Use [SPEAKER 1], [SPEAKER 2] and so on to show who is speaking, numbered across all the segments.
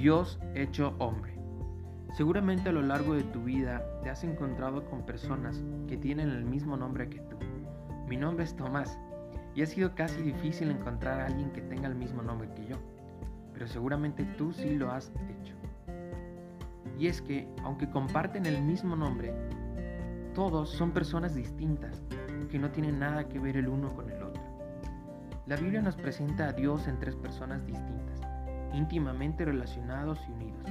[SPEAKER 1] Dios hecho hombre. Seguramente a lo largo de tu vida te has encontrado con personas que tienen el mismo nombre que tú. Mi nombre es Tomás y ha sido casi difícil encontrar a alguien que tenga el mismo nombre que yo, pero seguramente tú sí lo has hecho. Y es que, aunque comparten el mismo nombre, todos son personas distintas que no tienen nada que ver el uno con el otro. La Biblia nos presenta a Dios en tres personas distintas, íntimamente relacionados y unidos.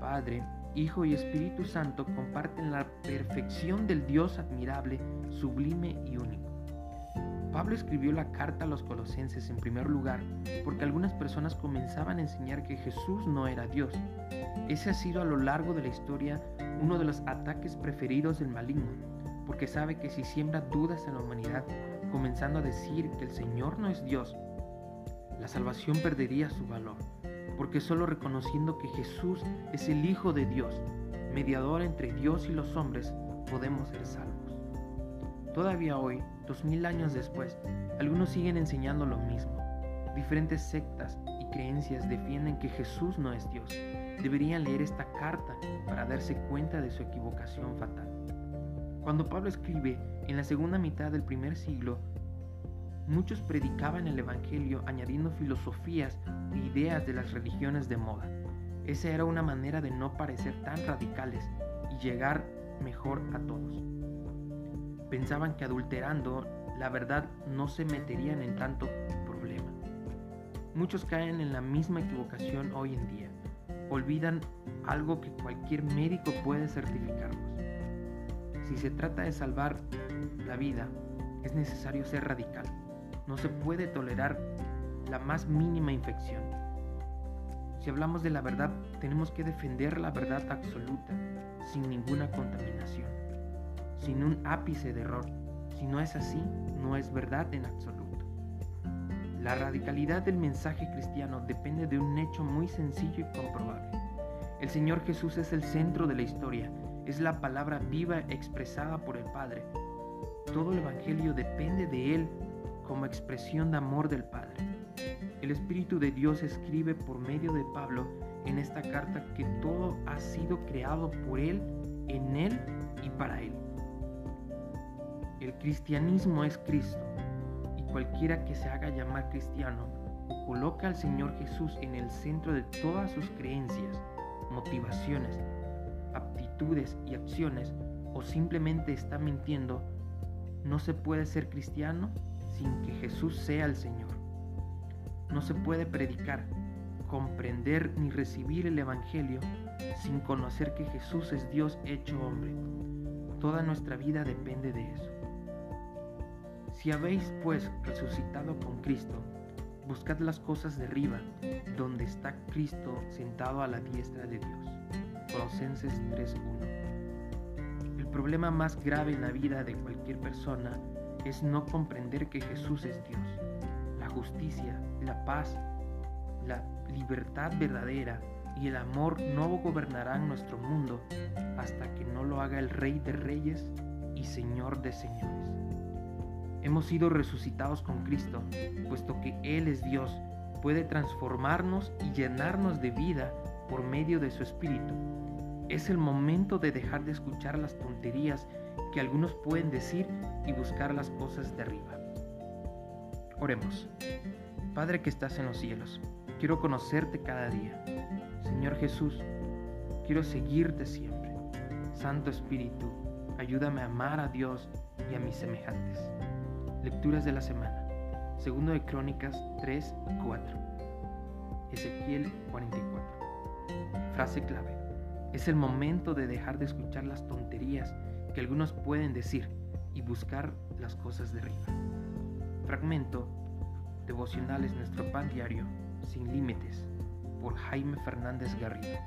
[SPEAKER 1] Padre, Hijo y Espíritu Santo comparten la perfección del Dios admirable, sublime y único. Pablo escribió la carta a los colosenses en primer lugar porque algunas personas comenzaban a enseñar que Jesús no era Dios. Ese ha sido a lo largo de la historia uno de los ataques preferidos del maligno, porque sabe que si siembra dudas en la humanidad, comenzando a decir que el Señor no es Dios, la salvación perdería su valor, porque solo reconociendo que Jesús es el Hijo de Dios, mediador entre Dios y los hombres, podemos ser salvos. Todavía hoy, dos mil años después, algunos siguen enseñando lo mismo. Diferentes sectas y creencias defienden que Jesús no es Dios. Deberían leer esta carta para darse cuenta de su equivocación fatal. Cuando Pablo escribe en la segunda mitad del primer siglo, muchos predicaban el Evangelio añadiendo filosofías e ideas de las religiones de moda. Esa era una manera de no parecer tan radicales y llegar mejor a todos. Pensaban que adulterando la verdad no se meterían en tanto problema. Muchos caen en la misma equivocación hoy en día. Olvidan algo que cualquier médico puede certificarlos. Si se trata de salvar la vida, es necesario ser radical. No se puede tolerar la más mínima infección. Si hablamos de la verdad, tenemos que defender la verdad absoluta, sin ninguna contaminación, sin un ápice de error. Si no es así, no es verdad en absoluto. La radicalidad del mensaje cristiano depende de un hecho muy sencillo y comprobable. El Señor Jesús es el centro de la historia es la palabra viva expresada por el Padre. Todo el Evangelio depende de Él como expresión de amor del Padre. El Espíritu de Dios escribe por medio de Pablo en esta carta que todo ha sido creado por Él, en Él y para Él. El cristianismo es Cristo y cualquiera que se haga llamar cristiano coloca al Señor Jesús en el centro de todas sus creencias, motivaciones, aptitudes y acciones o simplemente está mintiendo, no se puede ser cristiano sin que Jesús sea el Señor. No se puede predicar, comprender ni recibir el Evangelio sin conocer que Jesús es Dios hecho hombre. Toda nuestra vida depende de eso. Si habéis pues resucitado con Cristo, buscad las cosas de arriba, donde está Cristo sentado a la diestra de Dios. Colosenses 3.1. El problema más grave en la vida de cualquier persona es no comprender que Jesús es Dios. La justicia, la paz, la libertad verdadera y el amor no gobernarán nuestro mundo hasta que no lo haga el Rey de Reyes y Señor de Señores. Hemos sido resucitados con Cristo, puesto que Él es Dios, puede transformarnos y llenarnos de vida por medio de su Espíritu. Es el momento de dejar de escuchar las tonterías que algunos pueden decir y buscar las cosas de arriba. Oremos. Padre que estás en los cielos, quiero conocerte cada día. Señor Jesús, quiero seguirte siempre. Santo Espíritu, ayúdame a amar a Dios y a mis semejantes. Lecturas de la semana. Segundo de Crónicas 3 y 4. Ezequiel 44. Frase clave. Es el momento de dejar de escuchar las tonterías que algunos pueden decir y buscar las cosas de arriba. Fragmento Devocionales Nuestro Pan Diario, sin límites, por Jaime Fernández Garrido.